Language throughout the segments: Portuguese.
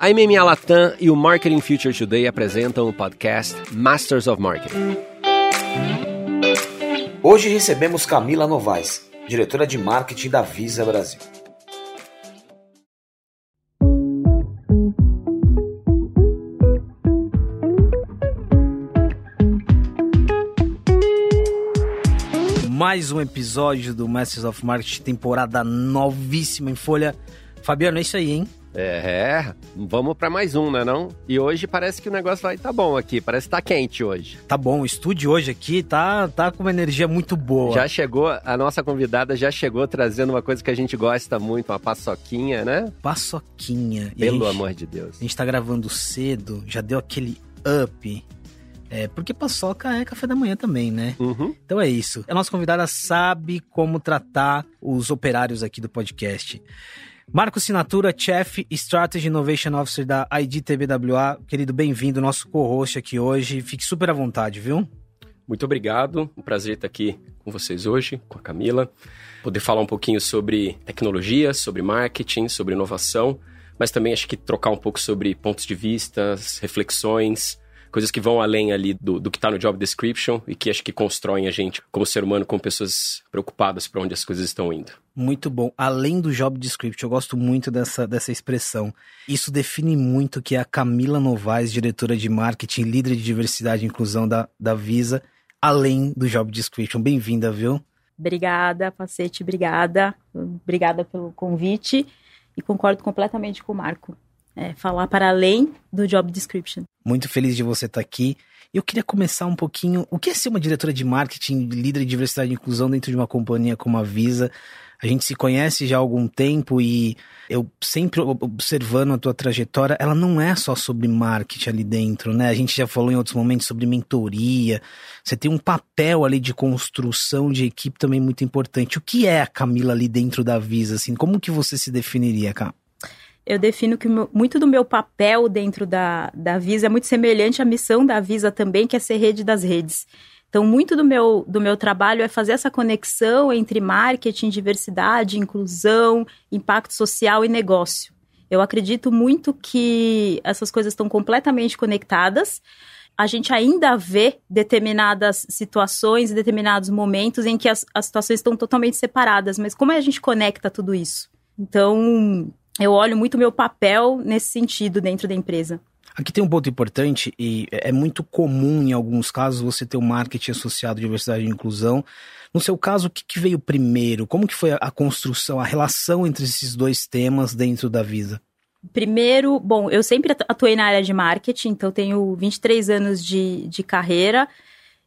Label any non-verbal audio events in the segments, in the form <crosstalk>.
A MMA Latam e o Marketing Future Today apresentam o podcast Masters of Marketing. Hoje recebemos Camila Novaes, diretora de marketing da Visa Brasil. mais um episódio do Masters of Marketing, temporada novíssima em folha. Fabiano, é isso aí, hein? É, vamos para mais um, né não? E hoje parece que o negócio vai tá bom aqui, parece que tá quente hoje. Tá bom, o estúdio hoje aqui tá, tá com uma energia muito boa. Já chegou, a nossa convidada já chegou trazendo uma coisa que a gente gosta muito, uma paçoquinha, né? Paçoquinha. Pelo gente, amor de Deus. A gente tá gravando cedo, já deu aquele up é, porque paçoca é café da manhã também, né? Uhum. Então é isso. A nossa convidada sabe como tratar os operários aqui do podcast. Marco Sinatura, Chef Strategy Innovation Officer da IDTBWA. Querido, bem-vindo, nosso co-host aqui hoje. Fique super à vontade, viu? Muito obrigado. Um prazer estar aqui com vocês hoje, com a Camila. Poder falar um pouquinho sobre tecnologia, sobre marketing, sobre inovação, mas também acho que trocar um pouco sobre pontos de vista, reflexões, coisas que vão além ali do, do que está no job description e que acho que constroem a gente como ser humano, como pessoas preocupadas para onde as coisas estão indo. Muito bom. Além do job description, eu gosto muito dessa, dessa expressão. Isso define muito que é a Camila Novaes, diretora de marketing, líder de diversidade e inclusão da, da Visa, além do job description. Bem-vinda, viu? Obrigada, Pacete, obrigada. Obrigada pelo convite e concordo completamente com o Marco é, falar para além do job description. Muito feliz de você estar aqui. Eu queria começar um pouquinho. O que é ser uma diretora de marketing, líder de diversidade e inclusão dentro de uma companhia como a Visa? A gente se conhece já há algum tempo e eu sempre observando a tua trajetória, ela não é só sobre marketing ali dentro, né? A gente já falou em outros momentos sobre mentoria. Você tem um papel ali de construção de equipe também muito importante. O que é a Camila ali dentro da Visa, assim? Como que você se definiria, Camila? Eu defino que muito do meu papel dentro da, da Visa é muito semelhante à missão da Visa também, que é ser rede das redes. Então, muito do meu, do meu trabalho é fazer essa conexão entre marketing, diversidade, inclusão, impacto social e negócio. Eu acredito muito que essas coisas estão completamente conectadas. A gente ainda vê determinadas situações, determinados momentos em que as, as situações estão totalmente separadas, mas como a gente conecta tudo isso? Então, eu olho muito o meu papel nesse sentido dentro da empresa. Aqui tem um ponto importante e é muito comum em alguns casos você ter o um marketing associado à diversidade e inclusão. No seu caso, o que, que veio primeiro? Como que foi a construção, a relação entre esses dois temas dentro da Visa? Primeiro, bom, eu sempre atuei na área de marketing, então tenho 23 anos de, de carreira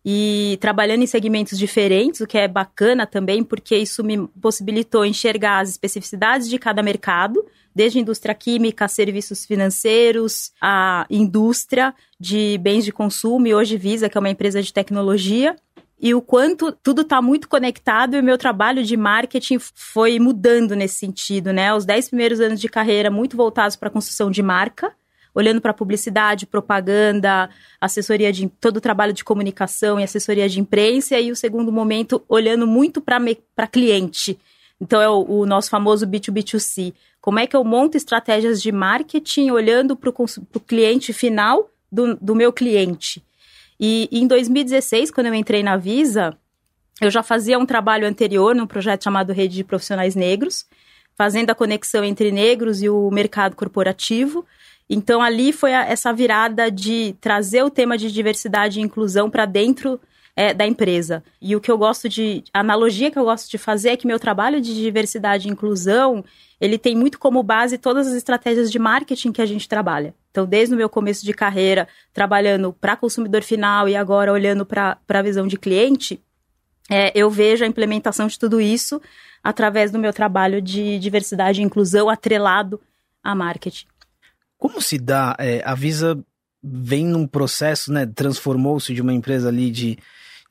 e trabalhando em segmentos diferentes, o que é bacana também, porque isso me possibilitou enxergar as especificidades de cada mercado, desde indústria química, serviços financeiros, a indústria de bens de consumo e hoje Visa, que é uma empresa de tecnologia, e o quanto tudo está muito conectado e o meu trabalho de marketing foi mudando nesse sentido, né? Os 10 primeiros anos de carreira muito voltados para a construção de marca, olhando para publicidade, propaganda, assessoria de todo o trabalho de comunicação e assessoria de imprensa, e o segundo momento olhando muito para cliente. Então é o, o, nosso famoso B2B2C. Como é que eu monto estratégias de marketing olhando para o cliente final do, do meu cliente? E, e em 2016, quando eu entrei na Visa, eu já fazia um trabalho anterior num projeto chamado Rede de Profissionais Negros, fazendo a conexão entre negros e o mercado corporativo. Então, ali foi a, essa virada de trazer o tema de diversidade e inclusão para dentro é, da empresa. E o que eu gosto de. A analogia que eu gosto de fazer é que meu trabalho de diversidade e inclusão ele tem muito como base todas as estratégias de marketing que a gente trabalha. Então, desde o meu começo de carreira, trabalhando para consumidor final e agora olhando para a visão de cliente, é, eu vejo a implementação de tudo isso através do meu trabalho de diversidade e inclusão atrelado a marketing. Como se dá? É, a Visa vem num processo, né? Transformou-se de uma empresa ali de,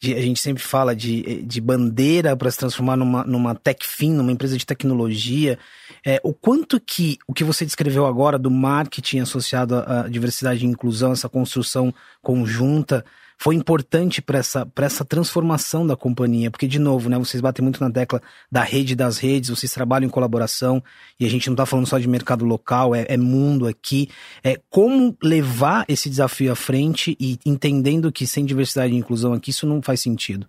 de, a gente sempre fala de, de bandeira para se transformar numa, numa fin, numa empresa de tecnologia. É, o quanto que o que você descreveu agora do marketing associado à diversidade e inclusão, essa construção conjunta, foi importante para essa, essa transformação da companhia? Porque, de novo, né, vocês batem muito na tecla da rede das redes, vocês trabalham em colaboração, e a gente não está falando só de mercado local, é, é mundo aqui. É, como levar esse desafio à frente e entendendo que sem diversidade e inclusão aqui isso não faz sentido?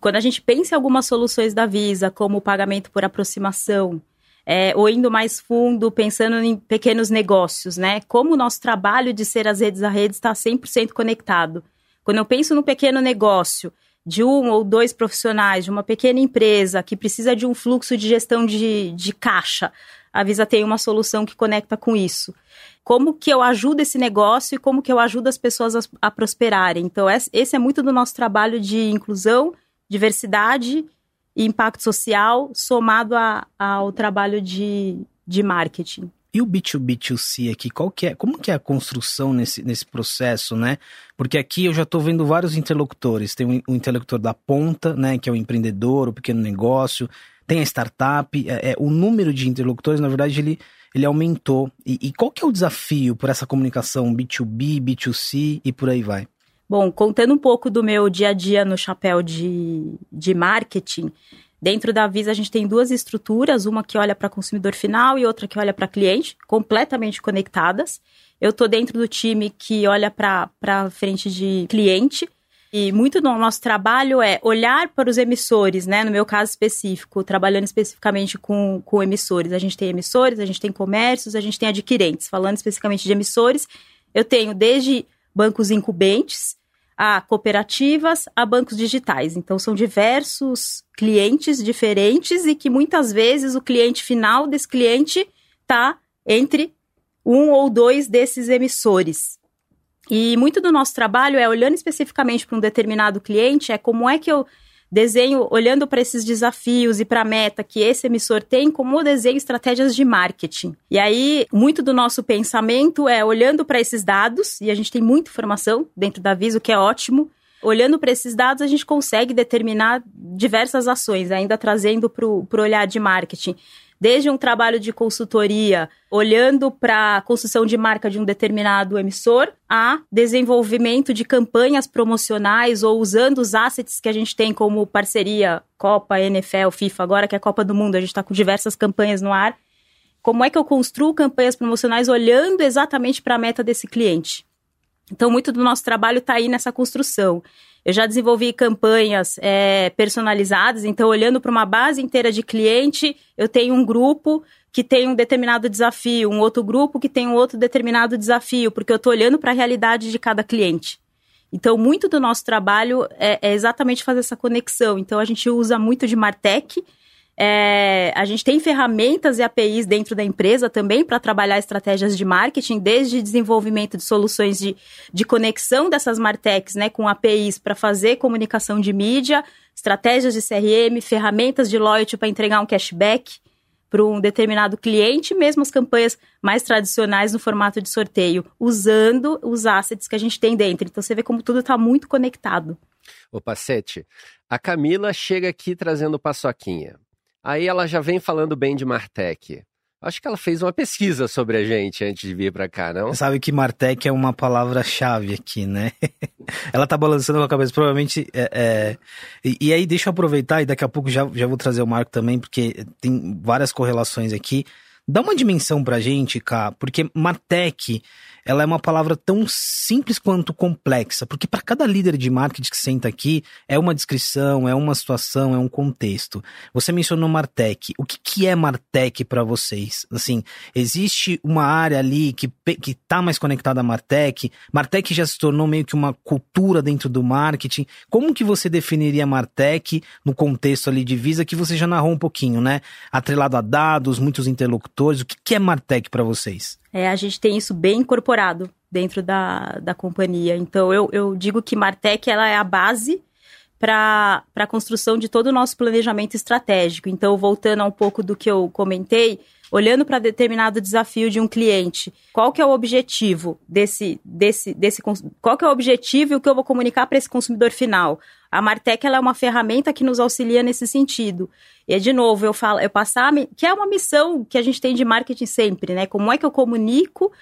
Quando a gente pensa em algumas soluções da Visa, como o pagamento por aproximação, é, ou indo mais fundo, pensando em pequenos negócios, né? Como o nosso trabalho de ser as redes a redes está 100% conectado. Quando eu penso no pequeno negócio de um ou dois profissionais, de uma pequena empresa que precisa de um fluxo de gestão de, de caixa, a Visa tem uma solução que conecta com isso. Como que eu ajudo esse negócio e como que eu ajudo as pessoas a, a prosperarem. Então, esse é muito do nosso trabalho de inclusão diversidade e impacto social somado a, ao trabalho de, de marketing. E o B2B2C aqui, qual que é, como que é a construção nesse, nesse processo, né? Porque aqui eu já estou vendo vários interlocutores. Tem o, interlocutor da ponta, né, que é o empreendedor, o pequeno negócio, tem a startup, é, é, o número de interlocutores, na verdade, ele, ele aumentou. E, e qual que é o desafio por essa comunicação B2B, B2C e por aí vai? Bom, contando um pouco do meu dia a dia no chapéu de, de marketing, dentro da Visa a gente tem duas estruturas, uma que olha para consumidor final e outra que olha para cliente, completamente conectadas. Eu estou dentro do time que olha para frente de cliente. E muito do nosso trabalho é olhar para os emissores, né? No meu caso específico, trabalhando especificamente com, com emissores. A gente tem emissores, a gente tem comércios, a gente tem adquirentes. Falando especificamente de emissores, eu tenho desde bancos incumbentes, a cooperativas, a bancos digitais. Então, são diversos clientes diferentes e que muitas vezes o cliente final desse cliente está entre um ou dois desses emissores. E muito do nosso trabalho é olhando especificamente para um determinado cliente, é como é que eu desenho, olhando para esses desafios e para a meta que esse emissor tem, como desenho estratégias de marketing. E aí, muito do nosso pensamento é olhando para esses dados, e a gente tem muita informação dentro da Viso, que é ótimo. Olhando para esses dados, a gente consegue determinar diversas ações, ainda trazendo para o olhar de marketing desde um trabalho de consultoria, olhando para a construção de marca de um determinado emissor, a desenvolvimento de campanhas promocionais ou usando os assets que a gente tem como parceria Copa, NFL, FIFA, agora que é a Copa do Mundo, a gente está com diversas campanhas no ar. Como é que eu construo campanhas promocionais olhando exatamente para a meta desse cliente? Então, muito do nosso trabalho está aí nessa construção. Eu já desenvolvi campanhas é, personalizadas, então, olhando para uma base inteira de cliente, eu tenho um grupo que tem um determinado desafio, um outro grupo que tem um outro determinado desafio, porque eu estou olhando para a realidade de cada cliente. Então, muito do nosso trabalho é, é, exatamente fazer essa conexão. Então, a gente usa muito de Martech, é, a gente tem ferramentas e APIs dentro da empresa também para trabalhar estratégias de marketing, desde desenvolvimento de soluções de, de conexão dessas Martechs né, com APIs para fazer comunicação de mídia, estratégias de CRM, ferramentas de loyalty para entregar um cashback para um determinado cliente, mesmo as campanhas mais tradicionais no formato de sorteio, usando os assets que a gente tem dentro. Então você vê como tudo está muito conectado. Ô Pacete, a Camila chega aqui trazendo paçoquinha. Aí ela já vem falando bem de Martech. Acho que ela fez uma pesquisa sobre a gente antes de vir para cá, não? Você sabe que Martech é uma palavra-chave aqui, né? <laughs> ela tá balançando com a cabeça, provavelmente. É, é... E, e, aí, deixa eu aproveitar e daqui a pouco já, já vou trazer o Marco também, porque tem várias correlações aqui. Dá uma dimensão pra gente, cá, porque Martech ela é uma palavra tão simples quanto complexa, porque para cada líder de marketing que senta aqui, é uma descrição, é uma situação, é um contexto. Você mencionou Martech. O que, que é Martech para vocês? Assim, existe uma área ali que, que tá mais conectada a Martech? Martech já se tornou meio que uma cultura dentro do marketing. Como que você definiria Martech no contexto ali de Visa, que você já narrou um pouquinho, né? Atrelado a dados, muitos interlocutores. O que, que é Martech para vocês? é, a gente tem isso bem incorporado dentro da, da companhia. Então, eu, eu digo que Martech ela é a base para a construção de todo o nosso planejamento estratégico. Então, voltando a um pouco do que eu comentei, olhando para determinado desafio de um cliente, qual que é o objetivo desse, desse, desse qual que é o objetivo e o que eu vou comunicar para esse consumidor final? A Martech ela é uma ferramenta que nos auxilia nesse sentido. E de novo, eu falo, eu passar, que é uma missão que a gente tem de marketing sempre, né? Como é que eu comunico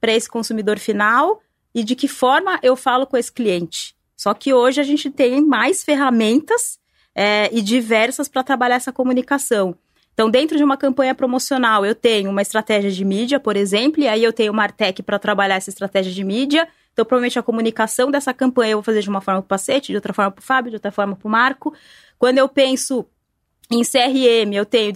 para esse consumidor final e de que forma eu falo com esse cliente? Só que hoje a gente tem mais ferramentas é, e diversas para trabalhar essa comunicação. Então, dentro de uma campanha promocional, eu tenho uma estratégia de mídia, por exemplo, e aí eu tenho uma Artec para trabalhar essa estratégia de mídia. Então, provavelmente a comunicação dessa campanha eu vou fazer de uma forma para o Pacete, de outra forma para o Fábio, de outra forma para o Marco. Quando eu penso em CRM, eu tenho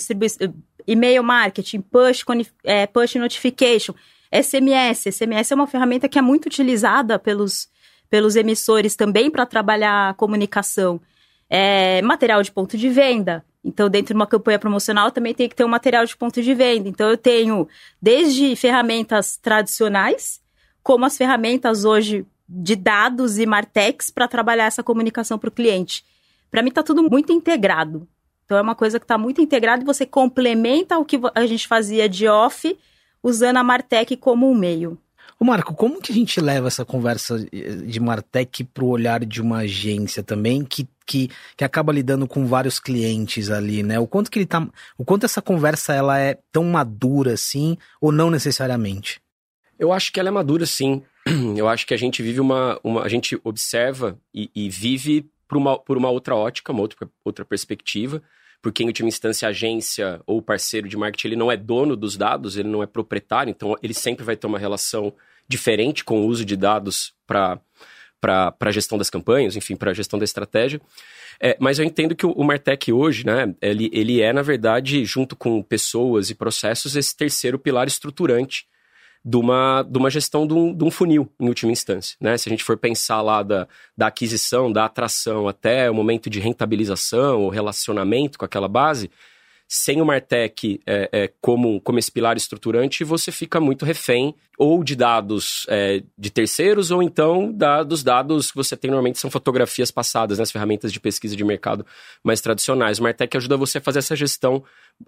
e-mail marketing, push, é, push notification, SMS. SMS é uma ferramenta que é muito utilizada pelos, pelos emissores também para trabalhar comunicação. É, material de ponto de venda. Então, dentro de uma campanha promocional, também tem que ter um material de ponto de venda. Então, eu tenho desde ferramentas tradicionais, como as ferramentas hoje de dados e Martex para trabalhar essa comunicação para o cliente. Para mim, está tudo muito integrado. Então, é uma coisa que está muito integrada e você complementa o que a gente fazia de off usando a Martech como um meio. Ô Marco, como que a gente leva essa conversa de Martech para o olhar de uma agência também que, que, que acaba lidando com vários clientes ali, né? O quanto que ele tá, o quanto essa conversa ela é tão madura assim ou não necessariamente? Eu acho que ela é madura sim. <clears throat> Eu acho que a gente vive uma, uma a gente observa e, e vive por uma, por uma outra ótica, uma outra, outra perspectiva porque em última instância a agência ou parceiro de marketing ele não é dono dos dados, ele não é proprietário, então ele sempre vai ter uma relação diferente com o uso de dados para para a gestão das campanhas, enfim, para a gestão da estratégia. É, mas eu entendo que o, o Martech hoje, né, ele, ele é, na verdade, junto com pessoas e processos, esse terceiro pilar estruturante de uma, de uma gestão de um, de um, funil, em última instância. Né? Se a gente for pensar lá da, da aquisição, da atração até o momento de rentabilização ou relacionamento com aquela base, sem o Martech é, é, como, como esse pilar estruturante, você fica muito refém ou de dados é, de terceiros, ou então da, dos dados que você tem normalmente são fotografias passadas, né, ferramentas de pesquisa de mercado mais tradicionais. O Martech ajuda você a fazer essa gestão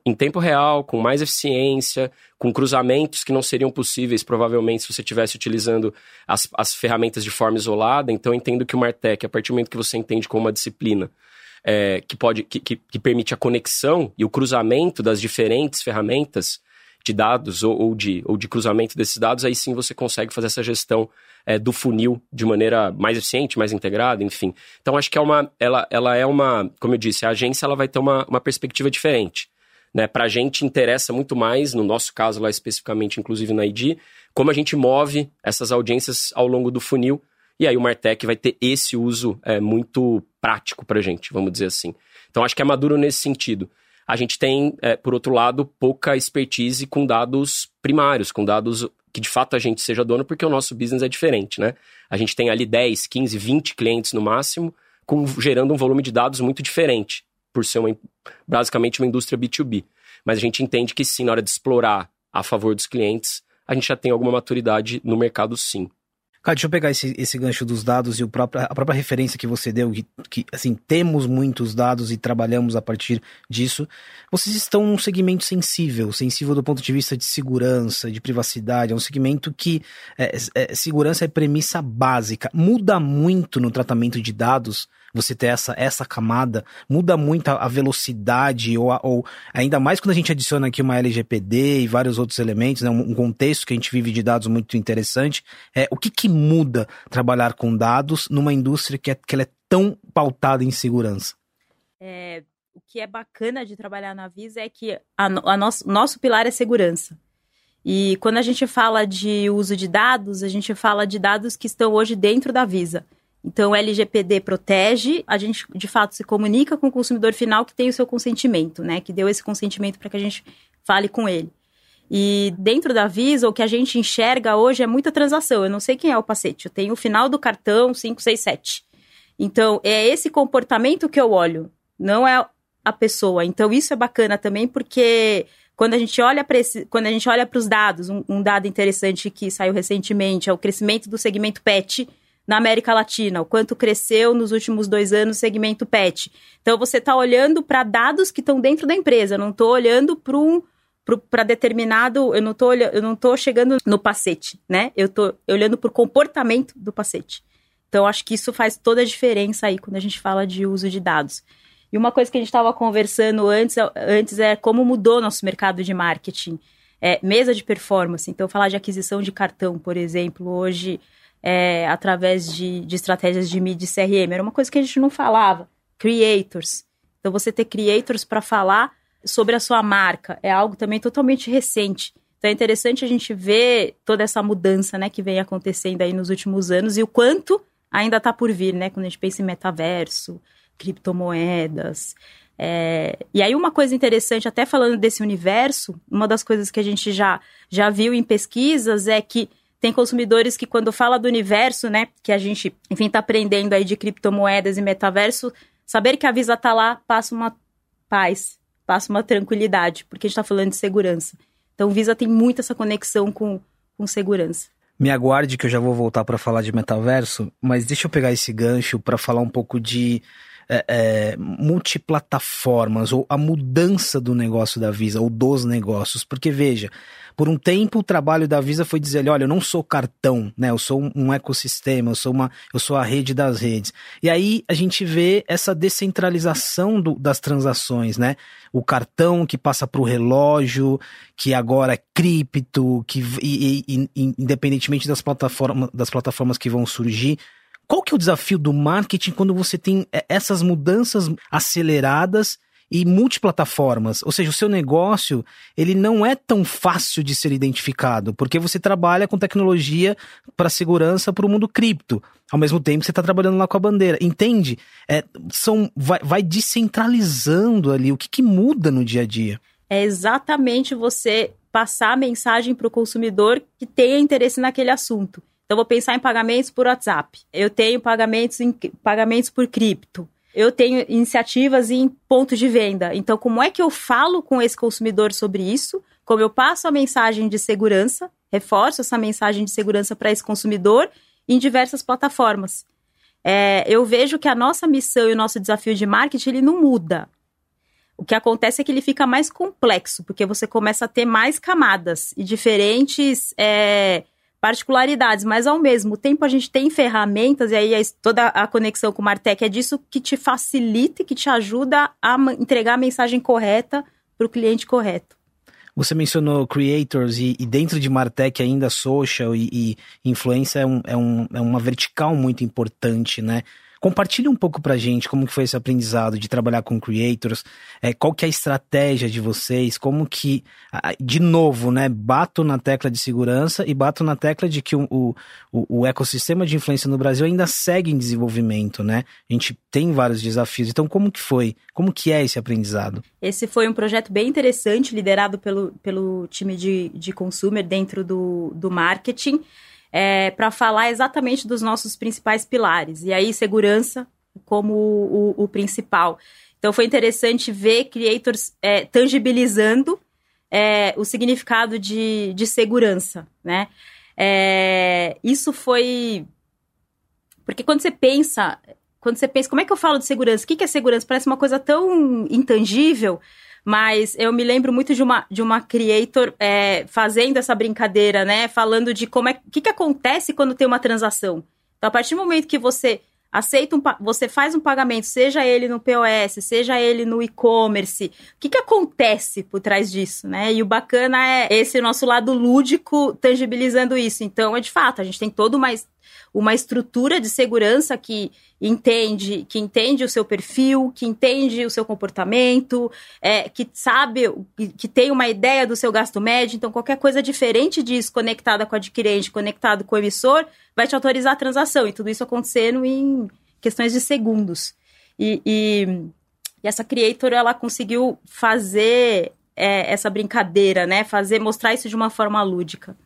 em tempo real, com mais eficiência, com cruzamentos que não seriam possíveis, provavelmente, se você estivesse utilizando as, as ferramentas de forma isolada. Então, entendo que o Martech, a partir do momento que você entende como uma disciplina, é, que pode que, que, que, permite a conexão e o cruzamento das diferentes ferramentas de dados ou, ou, de, ou de cruzamento desses dados, aí sim você consegue fazer essa gestão é, do funil de maneira mais eficiente, mais integrada, enfim. Então acho que é uma, ela, ela é uma, como eu disse, a agência ela vai ter uma, uma perspectiva diferente. Né? Para a gente interessa muito mais, no nosso caso lá especificamente, inclusive na ID, como a gente move essas audiências ao longo do funil e aí o Martech vai ter esse uso é, muito prático para a gente, vamos dizer assim. Então acho que é maduro nesse sentido. A gente tem, é, por outro lado, pouca expertise com dados primários, com dados que de fato a gente seja dono, porque o nosso business é diferente, né? A gente tem ali 10, 15, 20 clientes no máximo, com, gerando um volume de dados muito diferente, por ser uma, basicamente uma indústria B2B. Mas a gente entende que sim, na hora de explorar a favor dos clientes, a gente já tem alguma maturidade no mercado sim. Cara, deixa eu pegar esse, esse gancho dos dados e o próprio, a própria referência que você deu, que, que, assim, temos muitos dados e trabalhamos a partir disso. Vocês estão num segmento sensível, sensível do ponto de vista de segurança, de privacidade. É um segmento que é, é, segurança é premissa básica. Muda muito no tratamento de dados você ter essa, essa camada, muda muito a, velocidade, ou, ou ainda mais quando a gente adiciona aqui uma LGPD e vários outros elementos, né, um, contexto que a gente vive de dados muito interessante. É, o que, que muda trabalhar com dados numa indústria que, é, que ela é tão pautada em segurança? É, o que é bacana de trabalhar na Visa é que a, a nosso, nosso pilar é segurança. E quando a gente fala de uso de dados, a gente fala de dados que estão hoje dentro da Visa. Então, o LGPD protege, a gente de fato se comunica com o consumidor final que tem o seu consentimento, né? Que deu esse consentimento para que a gente fale com ele. E dentro da Visa, o que a gente enxerga hoje é muita transação. Eu não sei quem é o paciente, eu tenho o final do cartão 567. Então, é esse comportamento que eu olho, não é a pessoa. Então, isso é bacana também, porque quando a gente olha para quando a gente olha para os dados, um, um dado interessante que saiu recentemente é o crescimento do segmento PET na América Latina, o quanto cresceu nos últimos dois anos o segmento PET. Então, você está olhando para dados que estão dentro da empresa, não estou olhando para um para determinado, eu não tô eu não tô chegando no pacete, né? Eu tô olhando o comportamento do pacete. Então acho que isso faz toda a diferença aí quando a gente fala de uso de dados. E uma coisa que a gente estava conversando antes, antes é como mudou nosso mercado de marketing. É, mesa de performance. Então, falar de aquisição de cartão, por exemplo, hoje é, através de, de estratégias de mídia e CRM. Era uma coisa que a gente não falava. Creators. Então, você ter creators para falar sobre a sua marca é algo também totalmente recente. Então, é interessante a gente ver toda essa mudança né, que vem acontecendo aí nos últimos anos e o quanto ainda está por vir, né? Quando a gente pensa em metaverso, criptomoedas. É... E aí, uma coisa interessante, até falando desse universo, uma das coisas que a gente já, já viu em pesquisas é que tem consumidores que, quando fala do universo, né, que a gente, enfim, está aprendendo aí de criptomoedas e metaverso, saber que a Visa está lá passa uma paz, passa uma tranquilidade, porque a gente está falando de segurança. Então, Visa tem muito essa conexão com, com segurança. Me aguarde que eu já vou voltar para falar de metaverso, mas deixa eu pegar esse gancho para falar um pouco de é, é, multiplataformas ou a mudança do negócio da Visa ou dos negócios. Porque veja, por um tempo o trabalho da Visa foi dizer, olha, eu não sou cartão, né? Eu sou um, ecossistema, eu sou uma, eu sou a rede das redes. E aí a gente vê essa descentralização do, das transações, né? O cartão que passa para o relógio, que agora é cripto, que e, e, e, independentemente das plataformas, das plataformas que vão surgir, qual que é o desafio do marketing quando você tem é, essas mudanças aceleradas e multiplataformas? Ou seja, o seu negócio, ele não é tão fácil de ser identificado, porque você trabalha com tecnologia para segurança para o mundo cripto. Ao mesmo tempo você está trabalhando lá com a bandeira. Entende? É, são, vai, vai descentralizando ali. O que, que muda no dia a dia? É exatamente você passar a mensagem para o consumidor que tenha interesse naquele assunto. Então, vou pensar em pagamentos por WhatsApp. Eu tenho pagamentos, em, pagamentos por cripto. Eu tenho iniciativas em pontos de venda. Então, como é que eu falo com esse consumidor sobre isso? Como eu passo a mensagem de segurança, reforço essa mensagem de segurança para esse consumidor em diversas plataformas. É, eu vejo que a nossa missão e o nosso desafio de marketing ele não muda. O que acontece é que ele fica mais complexo, porque você começa a ter mais camadas e diferentes é, particularidades, mas ao mesmo tempo a gente tem ferramentas, e aí toda a conexão com o Martech é disso que te facilita e que te ajuda a entregar a mensagem correta para o cliente correto. Você mencionou creators e, e, dentro de Martech ainda social e, e influência é, um, é, um, é uma vertical muito importante, né? Compartilhe um pouco pra gente como que foi esse aprendizado de trabalhar com creators, é, qual que é a estratégia de vocês, como que, de novo, né, bato na tecla de segurança e bato na tecla de que o, o, o ecossistema de influência no Brasil ainda segue em desenvolvimento, né? A gente tem vários desafios, então como que foi? Como que é esse aprendizado? Esse foi um projeto bem interessante, liderado pelo, pelo time de, de consumer dentro do, do marketing é, para falar exatamente dos nossos principais pilares. E aí, segurança como o, o, principal. Então, foi interessante ver creators é, tangibilizando é, o significado de, de segurança, né? É, isso foi... Porque quando você pensa... Quando você pensa, como é que eu falo de segurança? O que é segurança? Parece uma coisa tão intangível, mas eu me lembro muito de uma, de uma creator é, fazendo essa brincadeira, né? Falando de como é. O que, que acontece quando tem uma transação. Então, a partir do momento que você aceita um, você faz um pagamento, seja ele no POS, seja ele no e-commerce, o que, que acontece por trás disso, né? E o bacana é esse nosso lado lúdico tangibilizando isso. Então, é de fato, a gente tem todo uma uma estrutura de segurança que entende, que entende o seu perfil, que entende o seu comportamento, é, que sabe, que tem uma ideia do seu gasto médio. Então, qualquer coisa diferente disso, conectada com o adquirente, conectado com o emissor, vai te autorizar a transação. E tudo isso acontecendo em questões de segundos. E, e, e essa creator, ela conseguiu fazer é, essa brincadeira, né? Fazer, mostrar isso de uma forma lúdica.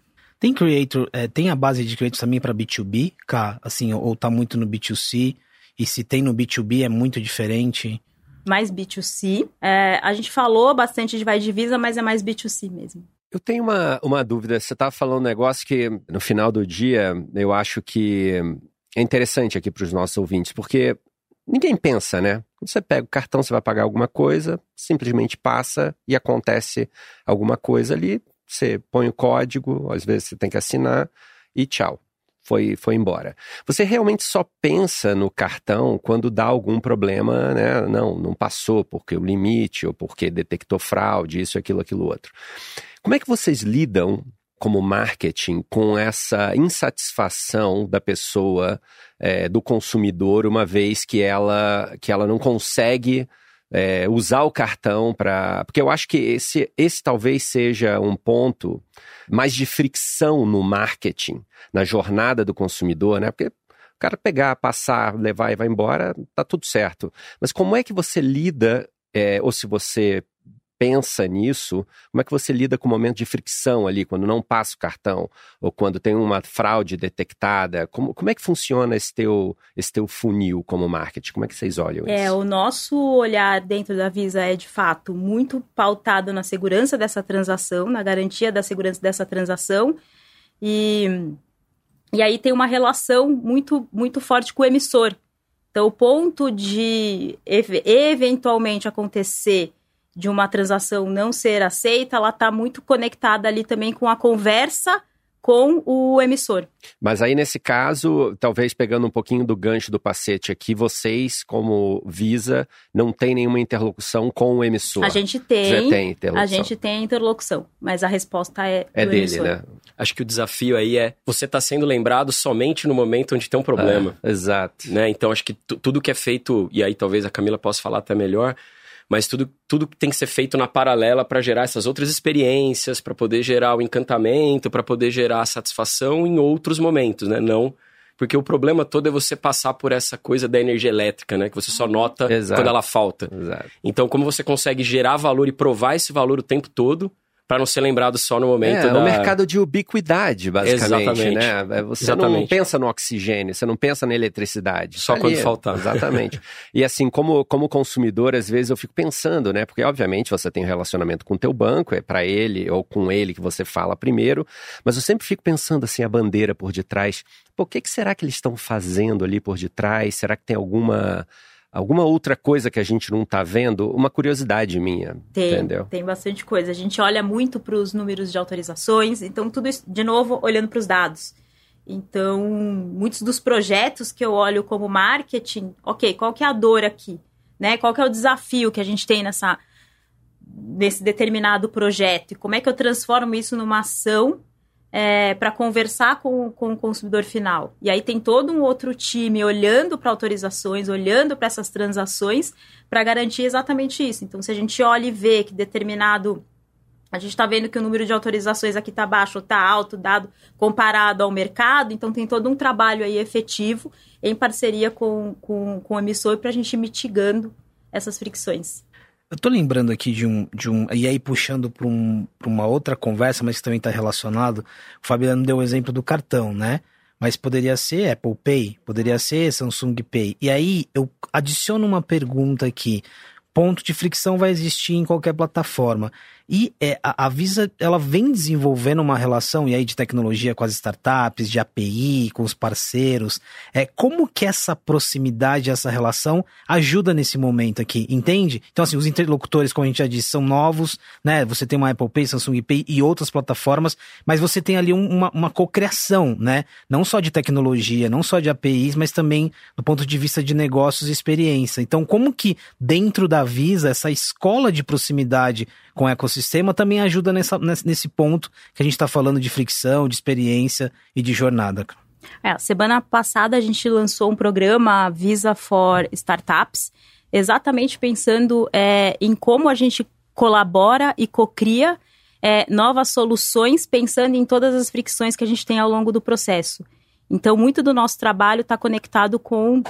Tem creator, é, tem a base de creators também para B2B, cá, assim, ou tá muito no B2C, e se tem no B2B é muito diferente? Mais B2C. É, a gente falou bastante de vai divisa, mas é mais B2C mesmo. Eu tenho uma, uma dúvida. Você estava falando um negócio que, no final do dia, eu acho que é interessante aqui para os nossos ouvintes, porque ninguém pensa, né? Quando você pega o cartão, você vai pagar alguma coisa, simplesmente passa e acontece alguma coisa ali você põe o código, às vezes você tem que assinar e tchau. Foi, foi embora. Você realmente só pensa no cartão quando dá algum problema, né? Não, não passou porque o limite ou porque detectou fraude, isso, aquilo, aquilo outro. Como é que vocês lidam como marketing com essa insatisfação da pessoa, é, do consumidor, uma vez que ela, que ela não consegue é, usar o cartão para. Porque eu acho que esse, esse talvez seja um ponto mais de fricção no marketing, na jornada do consumidor, né? Porque o cara pegar, passar, levar e vai embora, tá tudo certo. Mas como é que você lida, é, ou se você pensa nisso, como é que você lida com o momento de fricção ali, quando não passa o cartão, ou quando tem uma fraude detectada? Como, como é que funciona esse teu, esse teu funil como marketing? Como é que vocês olham é, isso? É, o nosso olhar dentro da Visa é, de fato, muito pautado na segurança dessa transação, na garantia da segurança dessa transação, e, e aí tem uma relação muito, muito forte com o emissor. Então, o ponto de eventualmente acontecer de uma transação não ser aceita, ela está muito conectada ali também com a conversa com o emissor. Mas aí, nesse caso, talvez pegando um pouquinho do gancho do pacete aqui, vocês, como Visa, não tem nenhuma interlocução com o emissor. A gente tem. tem interlocução. A gente tem interlocução, mas a resposta é, é dele, emissor. né? Acho que o desafio aí é você está sendo lembrado somente no momento onde tem um problema. É, exato. Né? Então, acho que tudo que é feito, e aí talvez a Camila possa falar até melhor, mas tudo, tudo tem que ser feito na paralela para gerar essas outras experiências, para poder gerar o encantamento, para poder gerar a satisfação em outros momentos, né? Não porque o problema todo é você passar por essa coisa da energia elétrica, né? Que você só nota Exato. quando ela falta. Exato. Então, como você consegue gerar valor e provar esse valor o tempo todo, para não ser lembrado só no momento é, da... É um mercado de ubiquidade, basicamente, Exatamente. né? Você Exatamente. não pensa no oxigênio, você não pensa na eletricidade. Só quando faltar. Exatamente. e assim, como, como consumidor, às vezes eu fico pensando, né? Porque, obviamente, você tem um relacionamento com o teu banco, é para ele ou com ele que você fala primeiro, mas eu sempre fico pensando, assim, a bandeira por detrás. Pô, o que, que será que eles estão fazendo ali por detrás? Será que tem alguma Alguma outra coisa que a gente não está vendo? Uma curiosidade minha, tem, entendeu? Tem bastante coisa. A gente olha muito para os números de autorizações, então tudo isso, de novo, olhando para os dados. Então, muitos dos projetos que eu olho como marketing, ok, qual que é a dor aqui? Né? Qual que é o desafio que a gente tem nessa, nesse determinado projeto? E como é que eu transformo isso numa ação é, para conversar com, com o consumidor final. E aí tem todo um outro time olhando para autorizações, olhando para essas transações, para garantir exatamente isso. Então, se a gente olha e vê que determinado. A gente está vendo que o número de autorizações aqui está baixo ou está alto, dado comparado ao mercado, então tem todo um trabalho aí efetivo em parceria com, com, com o emissor para a gente ir mitigando essas fricções. Eu tô lembrando aqui de um. De um e aí, puxando para um, uma outra conversa, mas que também está relacionado. O Fabiano deu o exemplo do cartão, né? Mas poderia ser Apple Pay, poderia ser Samsung Pay. E aí, eu adiciono uma pergunta aqui. Ponto de fricção vai existir em qualquer plataforma. E é, a, a Visa ela vem desenvolvendo uma relação e aí de tecnologia com as startups, de API, com os parceiros. É como que essa proximidade, essa relação ajuda nesse momento aqui, entende? Então assim, os interlocutores, como a gente já disse, são novos, né? Você tem uma Apple Pay, Samsung Pay e outras plataformas, mas você tem ali um, uma, uma cocriação, né? Não só de tecnologia, não só de APIs, mas também do ponto de vista de negócios e experiência. Então, como que dentro da Visa essa escola de proximidade com o ecossistema também ajuda nessa, nesse ponto que a gente está falando de fricção, de experiência e de jornada. É, semana passada a gente lançou um programa Visa for Startups, exatamente pensando é, em como a gente colabora e cocria é, novas soluções, pensando em todas as fricções que a gente tem ao longo do processo. Então, muito do nosso trabalho está conectado com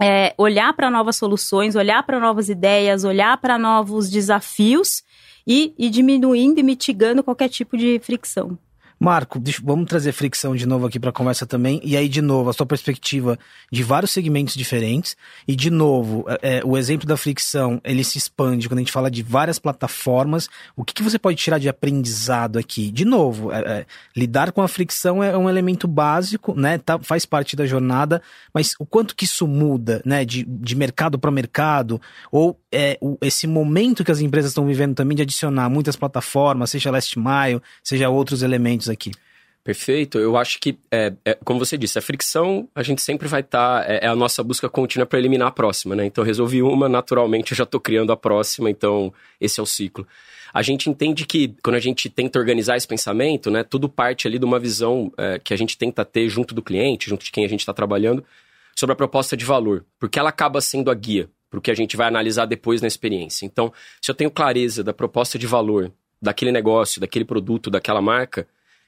é, olhar para novas soluções, olhar para novas ideias, olhar para novos desafios e, e diminuindo e mitigando qualquer tipo de fricção. Marco, deixa, vamos trazer fricção de novo aqui para a conversa também. E aí, de novo, a sua perspectiva de vários segmentos diferentes. E, de novo, é, é, o exemplo da fricção, ele se expande quando a gente fala de várias plataformas. O que, que você pode tirar de aprendizado aqui? De novo, é, é lidar com a fricção é um elemento básico, né? Tá, faz parte da jornada, mas o quanto que isso muda, né? De, de mercado para mercado, ou é, o, esse momento que as empresas estão vivendo também de adicionar muitas plataformas, seja Last Mile, seja outros elementos aqui? Perfeito. Eu acho que, é, é, como você disse, a fricção a gente sempre vai estar. Tá, é, é, a nossa busca contínua para eliminar a próxima, né? Então, resolvi uma, naturalmente eu já estou criando a próxima, então esse é o ciclo. A gente entende que quando a gente tenta organizar esse pensamento, né, tudo parte ali de uma visão é, que a gente tenta ter junto do cliente, junto de quem a gente está trabalhando, sobre a proposta de valor, porque ela acaba sendo a guia para o que a gente vai analisar depois na experiência. Então, se eu tenho clareza da proposta de valor daquele negócio, daquele produto, daquela marca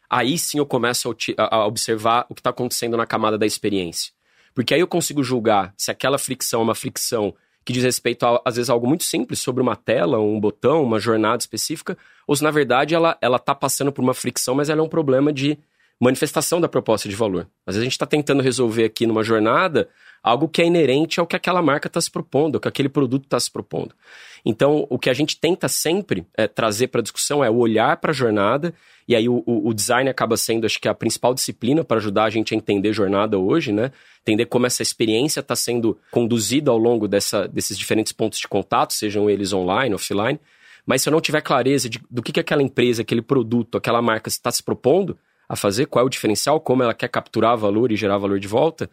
aí sim eu começo a, a observar o que está acontecendo na camada da experiência. Porque aí eu consigo julgar se aquela fricção é uma fricção que diz respeito, a, às vezes, a algo muito simples, sobre uma tela, um botão, uma jornada específica, ou se, na verdade, ela, ela tá passando por uma fricção, mas ela é um problema de manifestação da proposta de valor. Às vezes a gente está tentando resolver aqui numa jornada algo que é inerente ao que aquela marca está se propondo, ao que aquele produto está se propondo. Então, o que a gente tenta sempre é, trazer para a discussão é o olhar para a jornada, e aí o, o, design acaba sendo, acho que, a principal disciplina para ajudar a gente a entender jornada hoje, né? Entender como essa experiência está sendo conduzida ao longo dessa, desses diferentes pontos de contato, sejam eles online, offline. Mas se eu não tiver clareza de, do que, que aquela empresa, aquele produto, aquela marca está se propondo, a fazer, qual é o diferencial, como ela quer capturar valor e gerar valor de volta,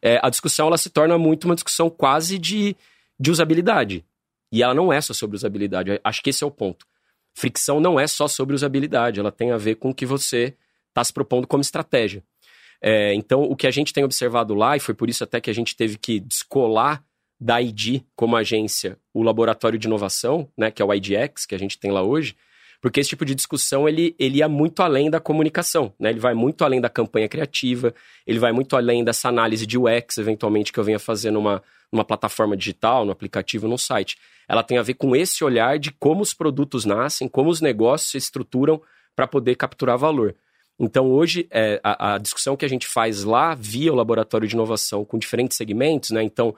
é, a discussão ela se torna muito uma discussão quase de, de usabilidade. E ela não é só sobre usabilidade. Acho que esse é o ponto. Fricção não é só sobre usabilidade, ela tem a ver com o que você está se propondo como estratégia. É, então, o que a gente tem observado lá, e foi por isso até que a gente teve que descolar da ID como agência o laboratório de inovação, né, que é o IDX, que a gente tem lá hoje, porque esse tipo de discussão, ele, ele ia muito além da comunicação, né? Ele vai muito além da campanha criativa, ele vai muito além dessa análise de UX, eventualmente, que eu venha fazer numa, numa plataforma digital, no aplicativo, no site. Ela tem a ver com esse olhar de como os produtos nascem, como os negócios se estruturam para poder capturar valor. Então, hoje, é, a, a, discussão que a gente faz lá, via o laboratório de inovação, com diferentes segmentos, né? Então,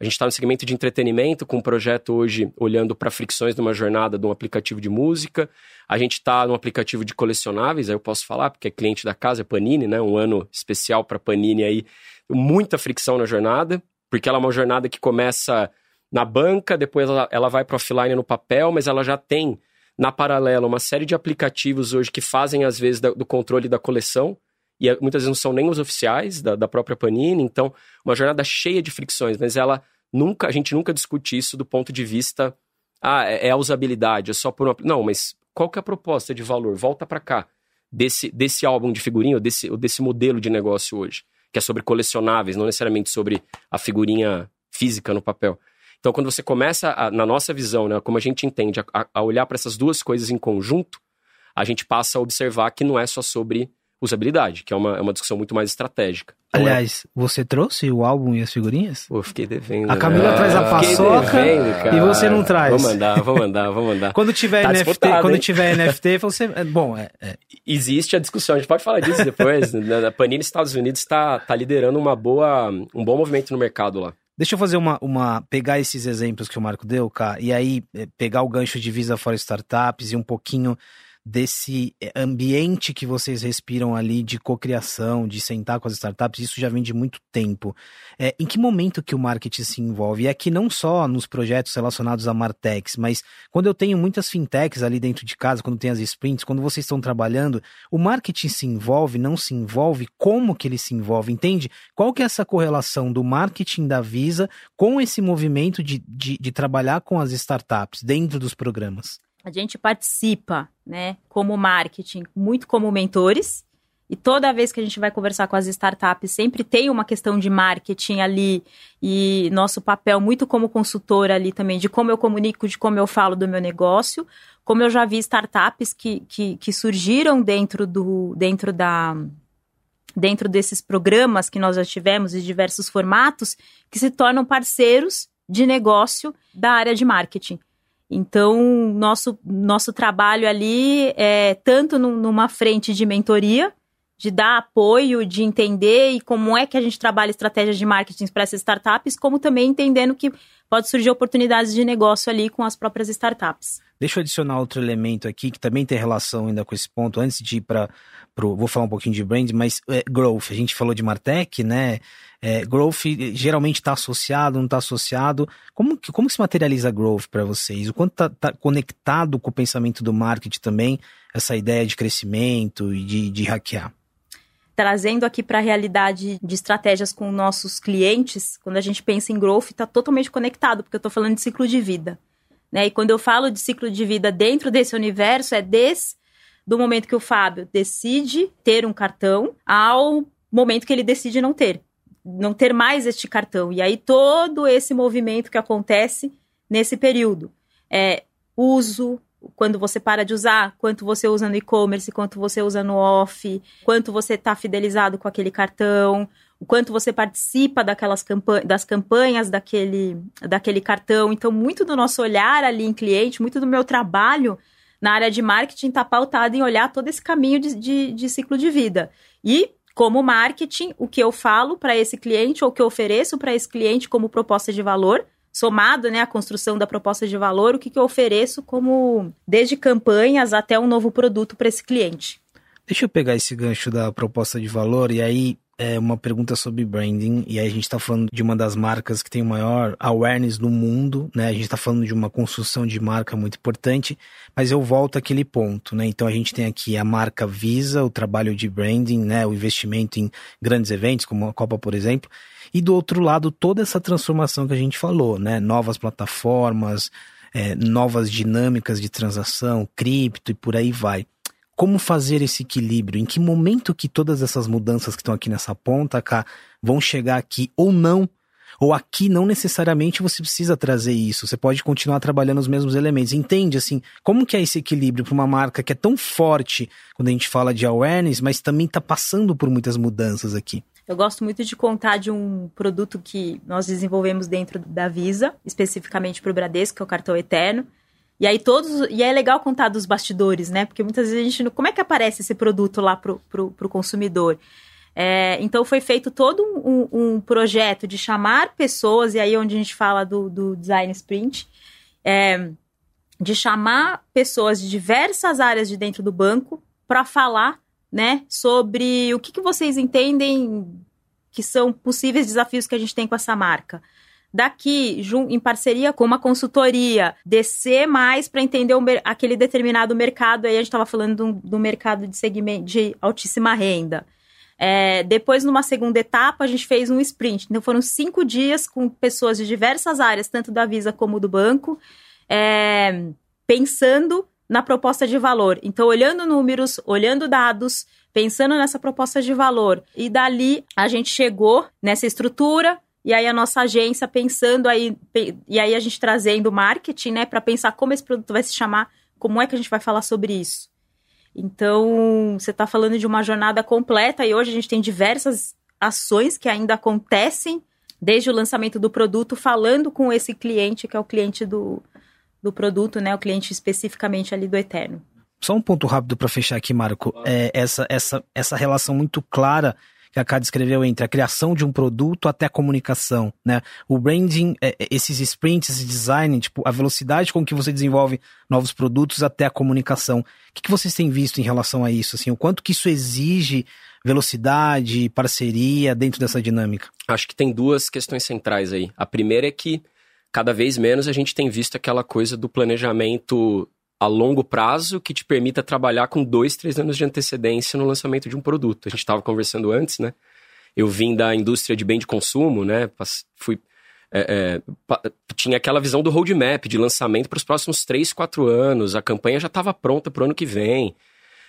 a gente está no segmento de entretenimento, com um projeto hoje olhando para fricções de uma jornada de um aplicativo de música. A gente está no aplicativo de colecionáveis, aí eu posso falar, porque é cliente da casa, é Panini, né? Um ano especial para Panini aí. Muita fricção na jornada, porque ela é uma jornada que começa na banca, depois ela, ela vai para offline no papel, mas ela já tem na paralela uma série de aplicativos hoje que fazem, às vezes, do controle da coleção e é, muitas vezes não são nem os oficiais da, da própria Panini, então uma jornada cheia de fricções, mas ela nunca, a gente nunca discute isso do ponto de vista, ah, é, é a usabilidade, é só por uma... Não, mas qual que é a proposta de valor? Volta para cá, desse, desse álbum de figurinha, ou desse, ou desse modelo de negócio hoje, que é sobre colecionáveis, não necessariamente sobre a figurinha física no papel. Então, quando você começa, a, na nossa visão, né, como a gente entende, a, a olhar para essas duas coisas em conjunto, a gente passa a observar que não é só sobre usabilidade, que é uma, é uma discussão muito mais estratégica. Então, Aliás, é... você trouxe o álbum e as figurinhas? Pô, fiquei devendo. A Camila né? traz a paçoca devendo, e você não traz. Vou mandar, vou mandar, vou mandar. <laughs> quando tiver tá NFT, quando tiver <laughs> NFT, você, é, bom, é, é, existe a discussão, a gente pode falar disso depois. <laughs> a Panini Estados Unidos está tá liderando uma boa, um bom movimento no mercado lá. Deixa eu fazer uma, uma. pegar esses exemplos que o Marco deu, cara, e aí é, pegar o gancho de Visa for Startups e um pouquinho desse eh, ambiente que vocês respiram ali de cocriação, de sentar com as startups, isso já vem de muito tempo. É, em que momento que o marketing se envolve? E aqui não só nos projetos relacionados a Martex, mas quando eu tenho muitas fintechs ali dentro de casa, quando tem as sprints, quando vocês estão trabalhando, o marketing se envolve, não se envolve? Como que ele se envolve? Entende? Qual que é essa correlação do marketing da Visa com esse movimento de, de, de trabalhar com as startups dentro dos programas? A gente participa, né, como marketing, muito como mentores. E toda vez que a gente vai conversar com as startups, sempre tem uma questão de marketing ali e nosso papel muito como consultor ali também, de como eu comunico, de como eu falo do meu negócio. Como eu já vi startups que, que, que surgiram dentro, do, dentro, da, dentro desses programas que nós já tivemos, de diversos formatos, que se tornam parceiros de negócio da área de marketing. Então, nosso, nosso trabalho ali é tanto numa frente de mentoria, de dar apoio, de entender e como é que a gente trabalha estratégias de marketing para essas startups, como também entendendo que pode surgir oportunidades de negócio ali com as próprias startups. Deixa eu adicionar outro elemento aqui que também tem relação ainda com esse ponto, antes de ir para. Vou falar um pouquinho de brand, mas é, growth. A gente falou de Martech, né? É, growth geralmente está associado, não está associado. Como, como se materializa growth para vocês? O quanto está tá conectado com o pensamento do marketing também, essa ideia de crescimento e de, de hackear? Trazendo aqui para a realidade de estratégias com nossos clientes, quando a gente pensa em growth, está totalmente conectado, porque eu estou falando de ciclo de vida. Né? E quando eu falo de ciclo de vida dentro desse universo, é desde do momento que o Fábio decide ter um cartão ao momento que ele decide não ter. Não ter mais este cartão. E aí todo esse movimento que acontece nesse período. É uso, quando você para de usar, quanto você usa no e-commerce, quanto você usa no off, quanto você está fidelizado com aquele cartão, o quanto você participa daquelas campanhas, das campanhas daquele, daquele cartão. Então, muito do nosso olhar ali em cliente, muito do meu trabalho na área de marketing está pautado em olhar todo esse caminho de, de, de ciclo de vida. E, como marketing, o que eu falo para esse cliente ou o que eu ofereço para esse cliente como proposta de valor somado né, à construção da proposta de valor, o que, que eu ofereço como desde campanhas até um novo produto para esse cliente. Deixa eu pegar esse gancho da proposta de valor e aí é uma pergunta sobre branding, e aí a gente está falando de uma das marcas que tem o maior awareness no mundo, né? A gente está falando de uma construção de marca muito importante, mas eu volto àquele ponto, né? Então a gente tem aqui a marca Visa, o trabalho de branding, né? O investimento em grandes eventos, como a Copa, por exemplo, e do outro lado, toda essa transformação que a gente falou, né? Novas plataformas, é, novas dinâmicas de transação, cripto e por aí vai. Como fazer esse equilíbrio? Em que momento que todas essas mudanças que estão aqui nessa ponta, cá, vão chegar aqui ou não? Ou aqui não necessariamente você precisa trazer isso, você pode continuar trabalhando os mesmos elementos. Entende assim, como que é esse equilíbrio para uma marca que é tão forte quando a gente fala de awareness, mas também está passando por muitas mudanças aqui? Eu gosto muito de contar de um produto que nós desenvolvemos dentro da Visa, especificamente para o Bradesco, que é o cartão Eterno. E aí todos. E é legal contar dos bastidores, né? Porque muitas vezes a gente. Como é que aparece esse produto lá pro, pro, pro consumidor? É, então foi feito todo um, um, projeto de chamar pessoas, e aí onde a gente fala do, do design sprint, é, de chamar pessoas de diversas áreas de dentro do banco para falar né, sobre o que, que vocês entendem que são possíveis desafios que a gente tem com essa marca. Daqui, em parceria com uma consultoria, descer mais para entender aquele determinado mercado. Aí a gente estava falando do, do, mercado de segmento de altíssima renda. É, depois, numa segunda etapa, a gente fez um sprint. Então, foram cinco dias com pessoas de diversas áreas, tanto da Visa como do banco, é, pensando na proposta de valor. Então, olhando números, olhando dados, pensando nessa proposta de valor. E dali a gente chegou nessa estrutura. E aí a nossa agência pensando aí, e aí a gente trazendo marketing, né, para pensar como esse produto vai se chamar, como é que a gente vai falar sobre isso. Então, você está falando de uma jornada completa e hoje a gente tem diversas ações que ainda acontecem desde o lançamento do produto, falando com esse cliente, que é o cliente do, do produto, né? O cliente especificamente ali do Eterno. Só um ponto rápido para fechar aqui, Marco. É essa, essa, essa relação muito clara que a Cá descreveu entre a criação de um produto até a comunicação, né? O branding, é, é, esses sprints, esse design, tipo, a velocidade com que você desenvolve novos produtos até a comunicação. O que, que vocês têm visto em relação a isso? Assim, o quanto que isso exige velocidade, parceria dentro dessa dinâmica? Acho que tem duas questões centrais aí. A primeira é que cada vez menos a gente tem visto aquela coisa do planejamento a longo prazo que te permita trabalhar com dois, três anos de antecedência no lançamento de um produto. A gente estava conversando antes, né? Eu vim da indústria de bem de consumo, né? Fui, é, é, tinha aquela visão do roadmap de lançamento para os próximos três, quatro anos. A campanha já estava pronta para o ano que vem.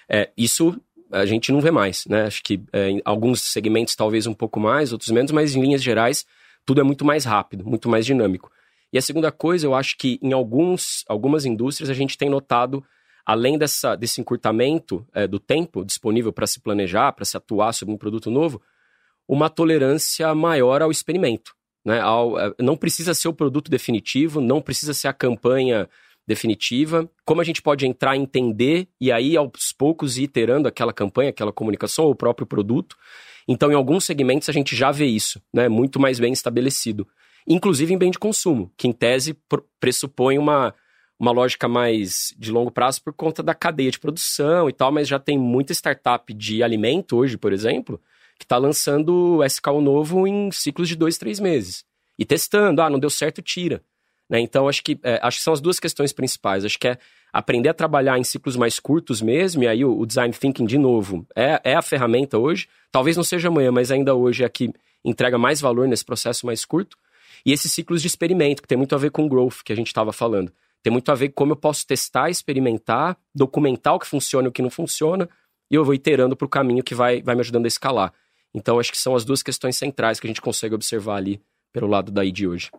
É, isso a gente não vê mais, né? Acho que é, em alguns segmentos talvez um pouco mais, outros menos, mas em linhas gerais tudo é muito mais rápido, muito mais dinâmico. E a segunda coisa, eu acho que em alguns, algumas indústrias a gente tem notado, além dessa, desse encurtamento é, do tempo disponível para se planejar, para se atuar sobre um produto novo, uma tolerância maior ao experimento. Né? Ao, é, não precisa ser o produto definitivo, não precisa ser a campanha definitiva. Como a gente pode entrar, entender e aí aos poucos ir iterando aquela campanha, aquela comunicação ou o próprio produto. Então, em alguns segmentos a gente já vê isso, né? Muito mais bem estabelecido inclusive em bem de consumo, que em tese pressupõe uma, uma lógica mais de longo prazo por conta da cadeia de produção e tal, mas já tem muita startup de alimento hoje, por exemplo, que está lançando SKU novo em ciclos de dois, três meses. E testando, ah, não deu certo, tira. Né? Então, acho que, é, acho que são as duas questões principais. Acho que é aprender a trabalhar em ciclos mais curtos mesmo, e aí o, o design thinking, de novo, é, é a ferramenta hoje. Talvez não seja amanhã, mas ainda hoje é a que entrega mais valor nesse processo mais curto. E esses ciclos de experimento, que tem muito a ver com growth, que a gente estava falando. Tem muito a ver com como eu posso testar, experimentar, documentar o que funciona e o que não funciona, e eu vou iterando para o caminho que vai, vai me ajudando a escalar. Então, acho que são as duas questões centrais que a gente consegue observar ali pelo lado da ID hoje.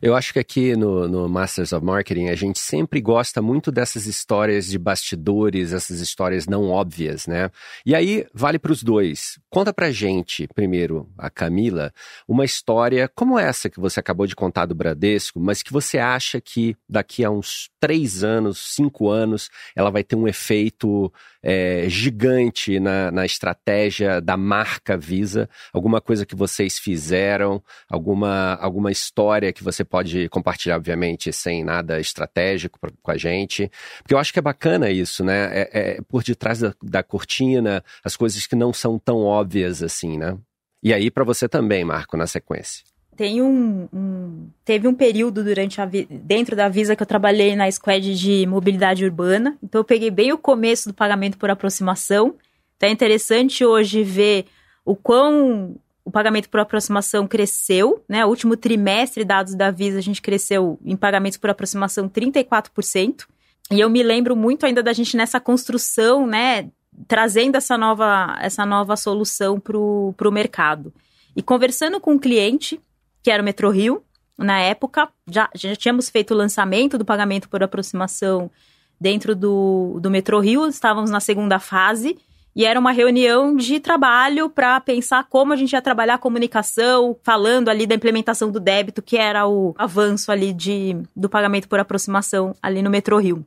Eu acho que aqui no, no, Masters of Marketing a gente sempre gosta muito dessas histórias de bastidores, essas histórias não óbvias, né? E aí vale para os dois. Conta pra gente, primeiro, a Camila, uma história como essa que você acabou de contar do Bradesco, mas que você acha que daqui a uns três anos, cinco anos, ela vai ter um efeito é, gigante na, na estratégia da marca Visa, alguma coisa que vocês fizeram, alguma, alguma história que você pode compartilhar, obviamente, sem nada estratégico pra, com a gente. Porque eu acho que é bacana isso, né? É, é por detrás da, da cortina, as coisas que não são tão óbvias assim, né? E aí para você também, Marco, na sequência. Tem um, um, teve um período durante a dentro da Visa que eu trabalhei na squad de mobilidade urbana. Então eu peguei bem o começo do pagamento por aproximação. Então é interessante hoje ver o quão o pagamento por aproximação cresceu, né? O último trimestre, dados da Visa, a gente cresceu em pagamentos por aproximação 34%. E eu me lembro muito ainda da gente nessa construção, né? Trazendo essa nova, essa nova solução para o mercado. E conversando com o um cliente, que era o Metro Rio, na época, já, já tínhamos feito o lançamento do pagamento por aproximação dentro do, do Metro Rio, estávamos na segunda fase, e era uma reunião de trabalho para pensar como a gente ia trabalhar a comunicação, falando ali da implementação do débito, que era o avanço ali de, do pagamento por aproximação ali no Metro Rio.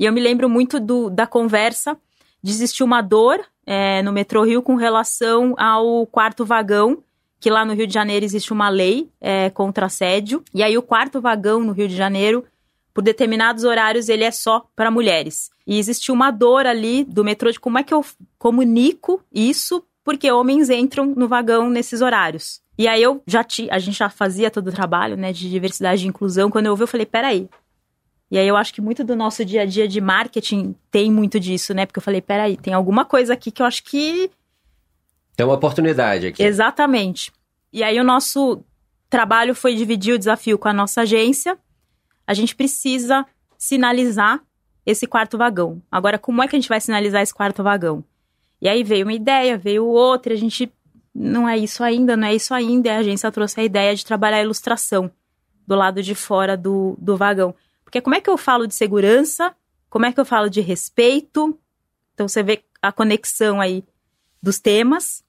E eu me lembro muito do, da conversa de existir uma dor é, no Metro Rio com relação ao quarto vagão, que lá no Rio de Janeiro existe uma lei é, contra assédio, e aí o quarto vagão no Rio de Janeiro por determinados horários ele é só para mulheres. E existe uma dor ali do metrô de como é que eu comunico isso, porque homens entram no vagão nesses horários. E aí eu já ti, a gente já fazia todo o trabalho, né, de diversidade e inclusão. Quando eu ouvi, eu falei, peraí. E aí eu acho que muito do nosso dia a dia de marketing tem muito disso, né? Porque eu falei, peraí, tem alguma coisa aqui que eu acho que. Tem uma oportunidade aqui. Exatamente. E aí o nosso trabalho foi dividir o desafio com a nossa agência a gente precisa sinalizar esse quarto vagão. Agora, como é que a gente vai sinalizar esse quarto vagão? E aí veio uma ideia, veio outra, a gente não é isso ainda, não é isso ainda, e a agência trouxe a ideia de trabalhar a ilustração do lado de fora do, do vagão. Porque como é que eu falo de segurança? Como é que eu falo de respeito? Então você vê a conexão aí dos temas.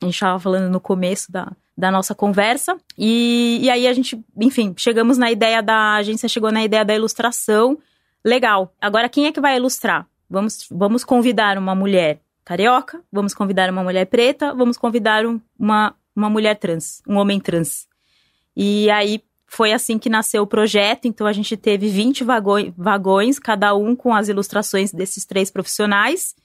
A gente estava falando no começo da, da nossa conversa. E, e aí a gente, enfim, chegamos na ideia da a agência chegou na ideia da ilustração. Legal. Agora quem é que vai ilustrar? Vamos, vamos convidar uma mulher carioca, vamos convidar uma mulher preta, vamos convidar um, uma, uma mulher trans, um homem trans. E aí foi assim que nasceu o projeto. Então a gente teve 20 vagões, vagões cada um com as ilustrações desses três profissionais.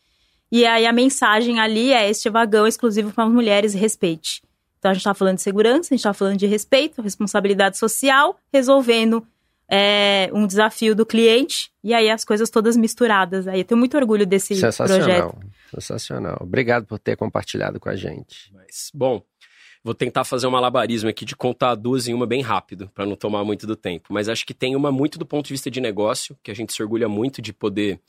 E aí a mensagem ali é: este vagão é exclusivo para as mulheres, respeite. Então a gente está falando de segurança, a gente está falando de respeito, responsabilidade social, resolvendo é, um desafio do cliente e aí as coisas todas misturadas. Aí eu tenho muito orgulho desse Sensacional. projeto. Sensacional. Obrigado por ter compartilhado com a gente. Mas, bom, vou tentar fazer um malabarismo aqui de contar duas em uma bem rápido, para não tomar muito do tempo. Mas acho que tem uma muito do ponto de vista de negócio, que a gente se orgulha muito de poder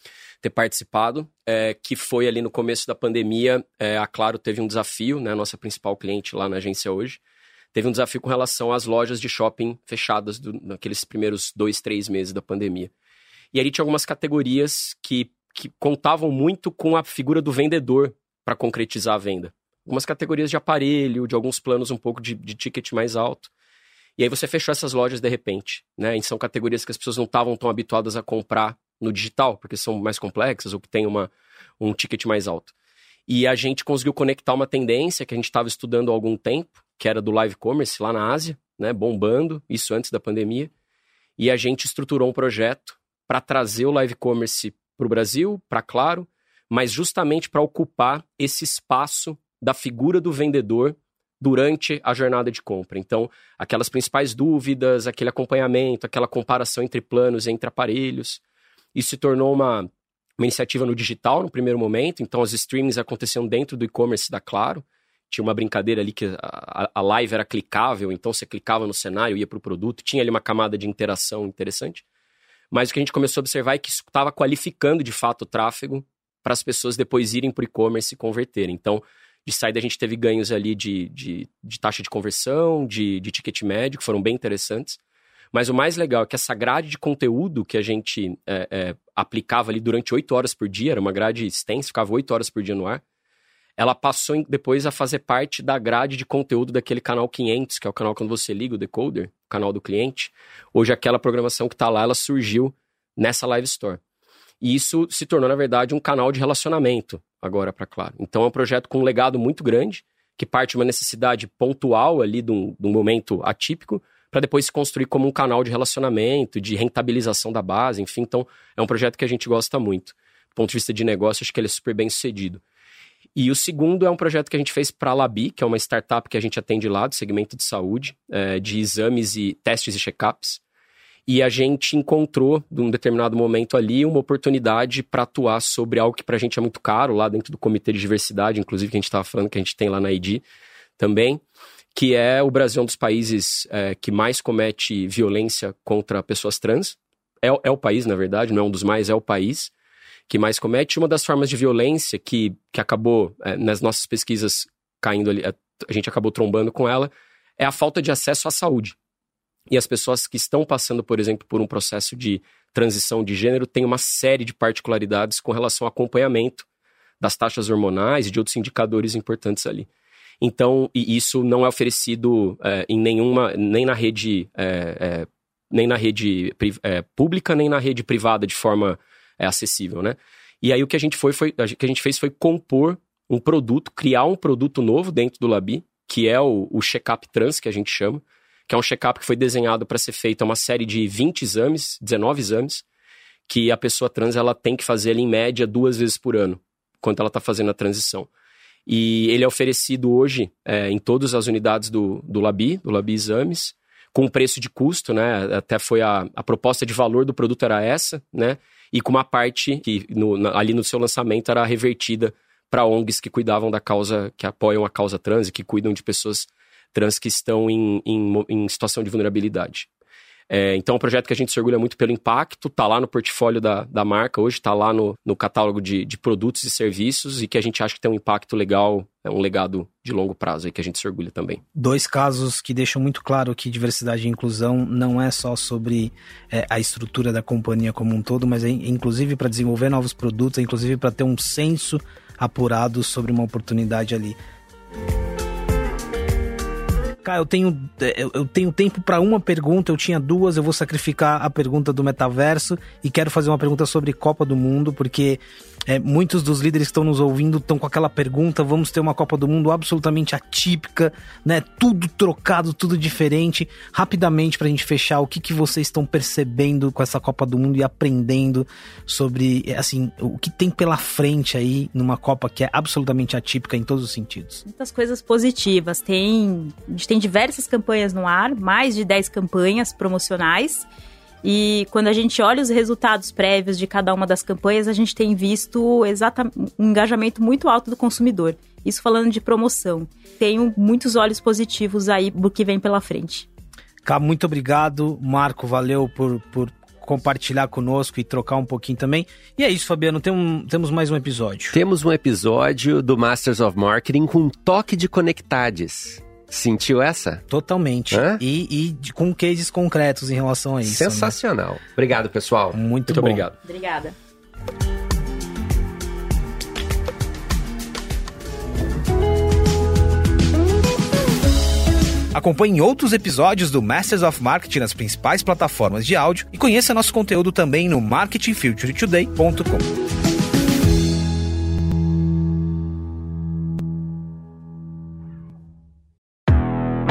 ter participado, é, que foi ali no começo da pandemia, é, a Claro teve um desafio, né, nossa principal cliente lá na agência hoje, teve um desafio com relação às lojas de shopping fechadas do, naqueles primeiros dois, três meses da pandemia. E ali tinha algumas categorias que, que contavam muito com a figura do vendedor para concretizar a venda. Algumas categorias de aparelho, de alguns planos um pouco de, de ticket mais alto. E aí você fechou essas lojas de repente, né? E são categorias que as pessoas não estavam tão habituadas a comprar no digital, porque são mais complexas ou que tem uma, um ticket mais alto. E a gente conseguiu conectar uma tendência que a gente estava estudando há algum tempo, que era do live commerce lá na Ásia, né, bombando, isso antes da pandemia. E a gente estruturou um projeto para trazer o live commerce para o Brasil, para Claro, mas justamente para ocupar esse espaço da figura do vendedor durante a jornada de compra. Então, aquelas principais dúvidas, aquele acompanhamento, aquela comparação entre planos, entre aparelhos, Isso se tornou uma, uma iniciativa no digital no primeiro momento, então os streamings aconteciam dentro do e-commerce da Claro. Tinha uma brincadeira ali que a, a live era clicável, então você clicava no cenário, ia para o produto, tinha ali uma camada de interação interessante. Mas o que a gente começou a observar é que isso estava qualificando de fato o tráfego para as pessoas depois irem para o e-commerce e converterem. Então, de saída a gente teve ganhos ali de, de, de taxa de conversão, de, de ticket médio, que foram bem interessantes. Mas o mais legal é que essa grade de conteúdo que a gente é, é, aplicava ali durante oito horas por dia, era uma grade extensa, ficava oito horas por dia no ar, ela passou depois a fazer parte da grade de conteúdo daquele canal 500, que é o canal quando você liga o decoder, o canal do cliente. Hoje aquela programação que está lá, ela surgiu nessa Live Store. E isso se tornou, na verdade, um canal de relacionamento agora para Claro. Então é um projeto com um legado muito grande, que parte de uma necessidade pontual ali de um, de um momento atípico, para depois se construir como um canal de relacionamento, de rentabilização da base, enfim. Então é um projeto que a gente gosta muito. Do ponto de vista de negócio, acho que ele é super bem sucedido. E o segundo é um projeto que a gente fez para a Labi, que é uma startup que a gente atende lá do segmento de saúde, é, de exames e testes e check-ups. E a gente encontrou, num determinado momento ali, uma oportunidade para atuar sobre algo que para a gente é muito caro, lá dentro do Comitê de Diversidade, inclusive, que a gente estava falando que a gente tem lá na ID também, que é o Brasil é um dos países é, que mais comete violência contra pessoas trans. É, é, o país, na verdade, não é um dos mais, é o país que mais comete. Uma das formas de violência que, que acabou, é, nas nossas pesquisas, caindo ali, a gente acabou trombando com ela, é a falta de acesso à saúde. E as pessoas que estão passando, por exemplo, por um processo de transição de gênero têm uma série de particularidades com relação ao acompanhamento das taxas hormonais e de outros indicadores importantes ali. Então, e isso não é oferecido é, em nenhuma, nem na rede, é, é, nem na rede é, pública, nem na rede privada de forma é, acessível, né? E aí o que a gente foi, foi, que a gente fez foi compor um produto, criar um produto novo dentro do Labi, que é o, o check-up trans, que a gente chama, que é um check-up que foi desenhado para ser feito uma série de 20 exames, 19 exames, que a pessoa trans ela tem que fazer ali, em média duas vezes por ano, quando ela está fazendo a transição. E ele é oferecido hoje é, em todas as unidades do, do Labi, do Labi Exames, com preço de custo, né? Até foi a, a proposta de valor do produto era essa, né? E com uma parte que no, na, ali no seu lançamento era revertida para ONGs que cuidavam da causa, que apoiam a causa trans e que cuidam de pessoas trans que estão em, em, em situação de vulnerabilidade. É, então, é um projeto que a gente se orgulha muito pelo impacto, está lá no portfólio da, da marca hoje, está lá no, no catálogo de, de produtos e serviços e que a gente acha que tem um impacto legal, é um legado de longo prazo aí que a gente se orgulha também. Dois casos que deixam muito claro que diversidade e inclusão não é só sobre é, a estrutura da companhia como um todo, mas é inclusive para desenvolver novos produtos, é inclusive para ter um senso apurado sobre uma oportunidade ali eu tenho, é, eu tenho tempo para uma pergunta, eu tinha duas, eu vou sacrificar a pergunta do metaverso e quero fazer uma pergunta sobre Copa do Mundo, porque é, muitos dos líderes que estão nos ouvindo estão com aquela pergunta: vamos ter uma Copa do Mundo absolutamente atípica, né? Tudo trocado, tudo diferente. Rapidamente, para a gente fechar, o que, que vocês estão percebendo com essa Copa do Mundo e aprendendo sobre, assim, o que tem pela frente aí numa Copa que é absolutamente atípica em todos os sentidos? Muitas coisas positivas. Tem, a gente tem diversas campanhas no ar, mais de 10 campanhas promocionais. E quando a gente olha os resultados prévios de cada uma das campanhas, a gente tem visto exatamente um engajamento muito alto do consumidor. Isso falando de promoção. Tenho muitos olhos positivos aí do que vem pela frente. Cá, muito obrigado. Marco, valeu por, por compartilhar conosco e trocar um pouquinho também. E é isso, Fabiano, tem um, temos mais um episódio. Temos um episódio do Masters of Marketing com um toque de conectades. Sentiu essa? Totalmente. E, e, com cases concretos em relação a isso. Né? Sensacional. Né? Obrigado, pessoal. Muito, Muito obrigado. Obrigada. Acompanhe outros episódios do Masters of Marketing nas principais plataformas de áudio e conheça nosso conteúdo também no marketingfuturetoday.com.